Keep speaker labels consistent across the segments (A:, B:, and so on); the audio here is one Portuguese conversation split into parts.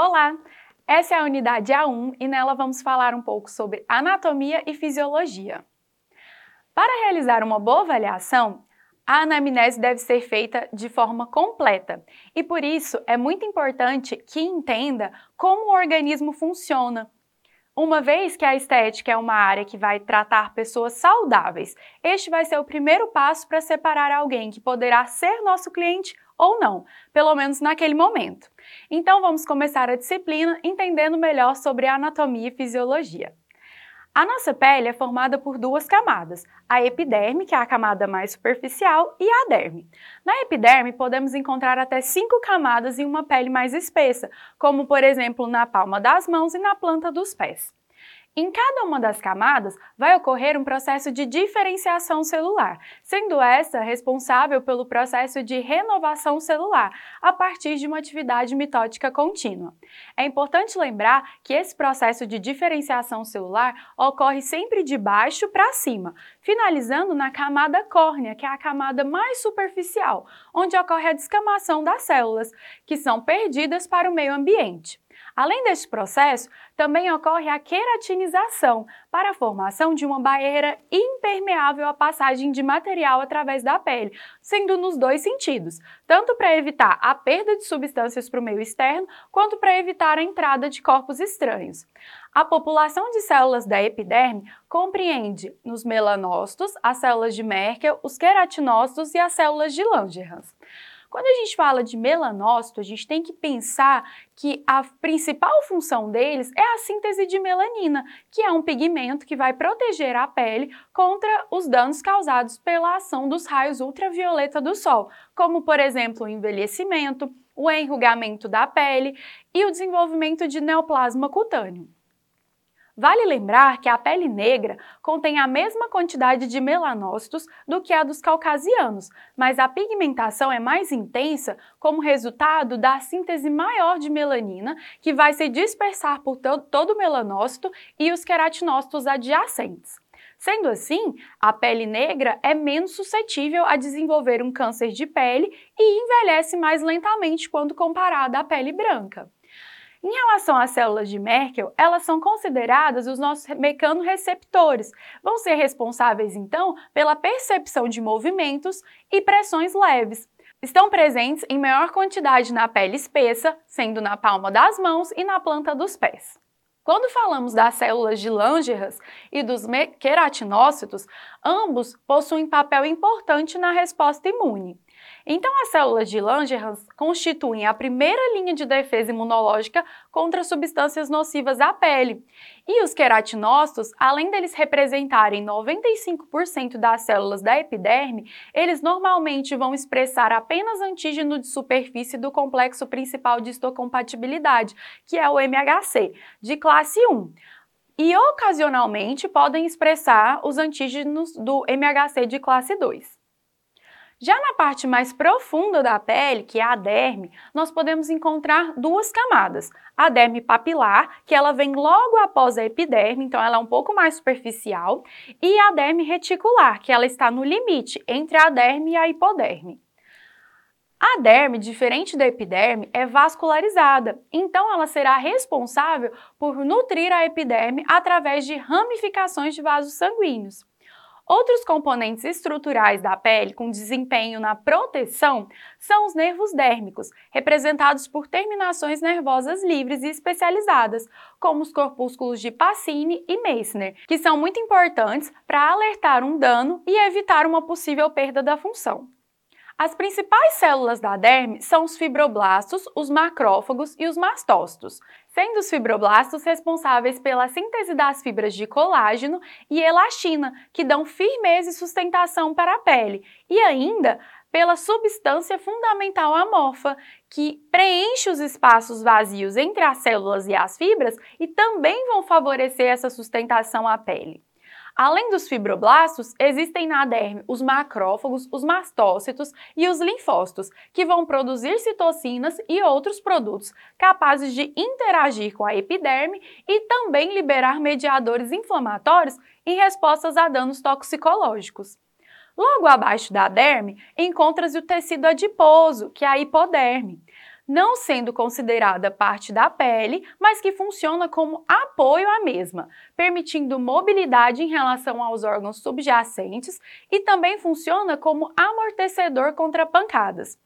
A: Olá! Essa é a unidade A1 e nela vamos falar um pouco sobre anatomia e fisiologia. Para realizar uma boa avaliação, a anamnese deve ser feita de forma completa e por isso é muito importante que entenda como o organismo funciona. Uma vez que a estética é uma área que vai tratar pessoas saudáveis, este vai ser o primeiro passo para separar alguém que poderá ser nosso cliente ou não, pelo menos naquele momento. Então vamos começar a disciplina entendendo melhor sobre anatomia e fisiologia. A nossa pele é formada por duas camadas, a epiderme, que é a camada mais superficial, e a derme. Na epiderme, podemos encontrar até cinco camadas em uma pele mais espessa, como por exemplo na palma das mãos e na planta dos pés. Em cada uma das camadas vai ocorrer um processo de diferenciação celular, sendo essa responsável pelo processo de renovação celular a partir de uma atividade mitótica contínua. É importante lembrar que esse processo de diferenciação celular ocorre sempre de baixo para cima, finalizando na camada córnea, que é a camada mais superficial, onde ocorre a descamação das células, que são perdidas para o meio ambiente. Além deste processo, também ocorre a queratinização, para a formação de uma barreira impermeável à passagem de material através da pele, sendo nos dois sentidos, tanto para evitar a perda de substâncias para o meio externo, quanto para evitar a entrada de corpos estranhos. A população de células da epiderme compreende nos melanócitos, as células de Merkel, os queratinócitos e as células de Langerhans. Quando a gente fala de melanócito, a gente tem que pensar que a principal função deles é a síntese de melanina, que é um pigmento que vai proteger a pele contra os danos causados pela ação dos raios ultravioleta do sol, como por exemplo o envelhecimento, o enrugamento da pele e o desenvolvimento de neoplasma cutâneo. Vale lembrar que a pele negra contém a mesma quantidade de melanócitos do que a dos caucasianos, mas a pigmentação é mais intensa como resultado da síntese maior de melanina, que vai se dispersar por todo o melanócito e os queratinócitos adjacentes. Sendo assim, a pele negra é menos suscetível a desenvolver um câncer de pele e envelhece mais lentamente quando comparada à pele branca. Em relação às células de Merkel, elas são consideradas os nossos mecanorreceptores. Vão ser responsáveis, então, pela percepção de movimentos e pressões leves. Estão presentes em maior quantidade na pele espessa, sendo na palma das mãos e na planta dos pés. Quando falamos das células de Langerhans e dos queratinócitos, ambos possuem papel importante na resposta imune. Então, as células de Langerhans constituem a primeira linha de defesa imunológica contra substâncias nocivas à pele. E os queratinócitos, além deles representarem 95% das células da epiderme, eles normalmente vão expressar apenas antígeno de superfície do complexo principal de histocompatibilidade, que é o MHC, de classe 1 e ocasionalmente podem expressar os antígenos do MHC de classe 2. Já na parte mais profunda da pele, que é a derme, nós podemos encontrar duas camadas. A derme papilar, que ela vem logo após a epiderme, então ela é um pouco mais superficial, e a derme reticular, que ela está no limite entre a derme e a hipoderme. A derme, diferente da epiderme, é vascularizada, então ela será responsável por nutrir a epiderme através de ramificações de vasos sanguíneos. Outros componentes estruturais da pele com desempenho na proteção são os nervos dérmicos, representados por terminações nervosas livres e especializadas, como os corpúsculos de Pacini e Meissner, que são muito importantes para alertar um dano e evitar uma possível perda da função. As principais células da derme são os fibroblastos, os macrófagos e os mastócitos, sendo os fibroblastos responsáveis pela síntese das fibras de colágeno e elastina, que dão firmeza e sustentação para a pele, e ainda pela substância fundamental amorfa, que preenche os espaços vazios entre as células e as fibras e também vão favorecer essa sustentação à pele. Além dos fibroblastos, existem na derme os macrófagos, os mastócitos e os linfócitos, que vão produzir citocinas e outros produtos capazes de interagir com a epiderme e também liberar mediadores inflamatórios em respostas a danos toxicológicos. Logo abaixo da derme, encontra-se o tecido adiposo, que é a hipoderme. Não sendo considerada parte da pele, mas que funciona como apoio à mesma, permitindo mobilidade em relação aos órgãos subjacentes e também funciona como amortecedor contra pancadas.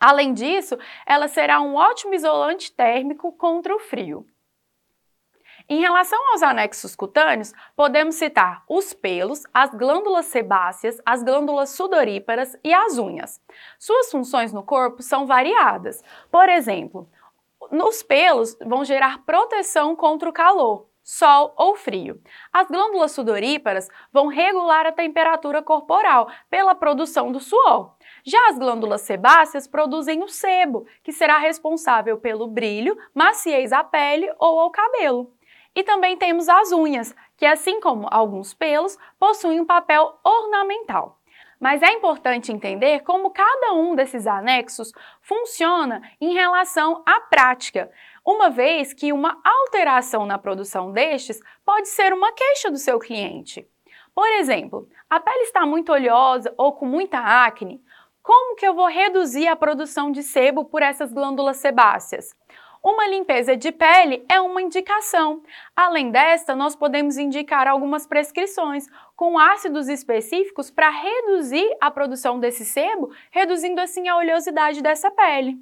A: Além disso, ela será um ótimo isolante térmico contra o frio. Em relação aos anexos cutâneos, podemos citar os pelos, as glândulas sebáceas, as glândulas sudoríparas e as unhas. Suas funções no corpo são variadas. Por exemplo, nos pelos vão gerar proteção contra o calor, sol ou frio. As glândulas sudoríparas vão regular a temperatura corporal pela produção do suor. Já as glândulas sebáceas produzem o sebo, que será responsável pelo brilho, maciez à pele ou ao cabelo. E também temos as unhas, que assim como alguns pelos, possuem um papel ornamental. Mas é importante entender como cada um desses anexos funciona em relação à prática, uma vez que uma alteração na produção destes pode ser uma queixa do seu cliente. Por exemplo, a pele está muito oleosa ou com muita acne, como que eu vou reduzir a produção de sebo por essas glândulas sebáceas? Uma limpeza de pele é uma indicação. Além desta, nós podemos indicar algumas prescrições com ácidos específicos para reduzir a produção desse sebo, reduzindo assim a oleosidade dessa pele.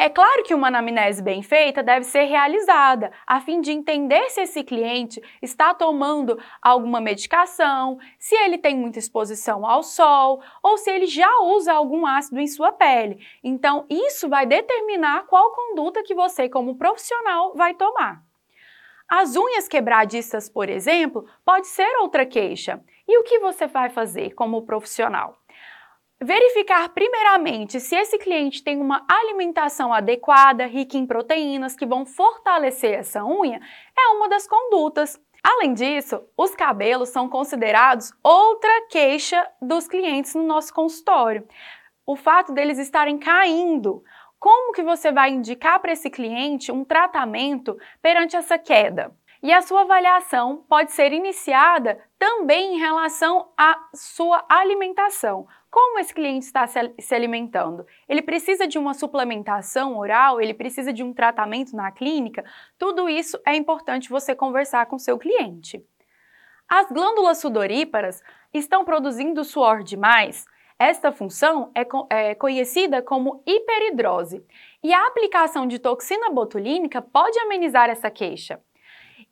A: É claro que uma anamnese bem feita deve ser realizada, a fim de entender se esse cliente está tomando alguma medicação, se ele tem muita exposição ao sol ou se ele já usa algum ácido em sua pele. Então, isso vai determinar qual conduta que você, como profissional, vai tomar. As unhas quebradiças, por exemplo, pode ser outra queixa. E o que você vai fazer como profissional? Verificar primeiramente se esse cliente tem uma alimentação adequada, rica em proteínas que vão fortalecer essa unha, é uma das condutas. Além disso, os cabelos são considerados outra queixa dos clientes no nosso consultório. O fato deles estarem caindo. Como que você vai indicar para esse cliente um tratamento perante essa queda? E a sua avaliação pode ser iniciada também em relação à sua alimentação. Como esse cliente está se alimentando? Ele precisa de uma suplementação oral? Ele precisa de um tratamento na clínica? Tudo isso é importante você conversar com seu cliente. As glândulas sudoríparas estão produzindo suor demais? Esta função é, é, conhecida como hiperidrose e a aplicação de toxina botulínica pode amenizar essa queixa.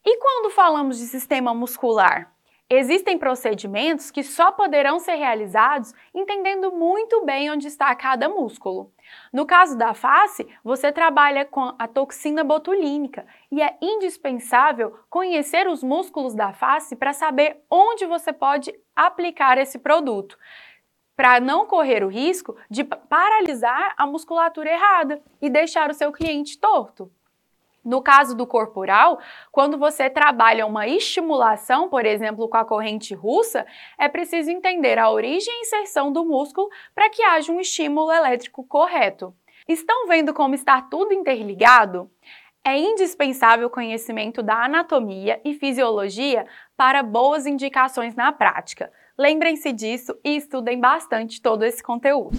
A: E quando falamos de sistema muscular? Existem procedimentos que só poderão ser realizados entendendo muito bem onde está cada músculo. No caso da face, você trabalha com a toxina botulínica e é indispensável conhecer os músculos da face para saber onde você pode aplicar esse produto, para não correr o risco de paralisar a musculatura errada e deixar o seu cliente torto. No caso do corporal, quando você trabalha uma estimulação, por exemplo, com a corrente russa, é preciso entender a origem e inserção do músculo para que haja um estímulo elétrico correto. Estão vendo como está tudo interligado? É indispensável o conhecimento da anatomia e fisiologia para boas indicações na prática. Lembrem-se disso e estudem bastante todo esse conteúdo.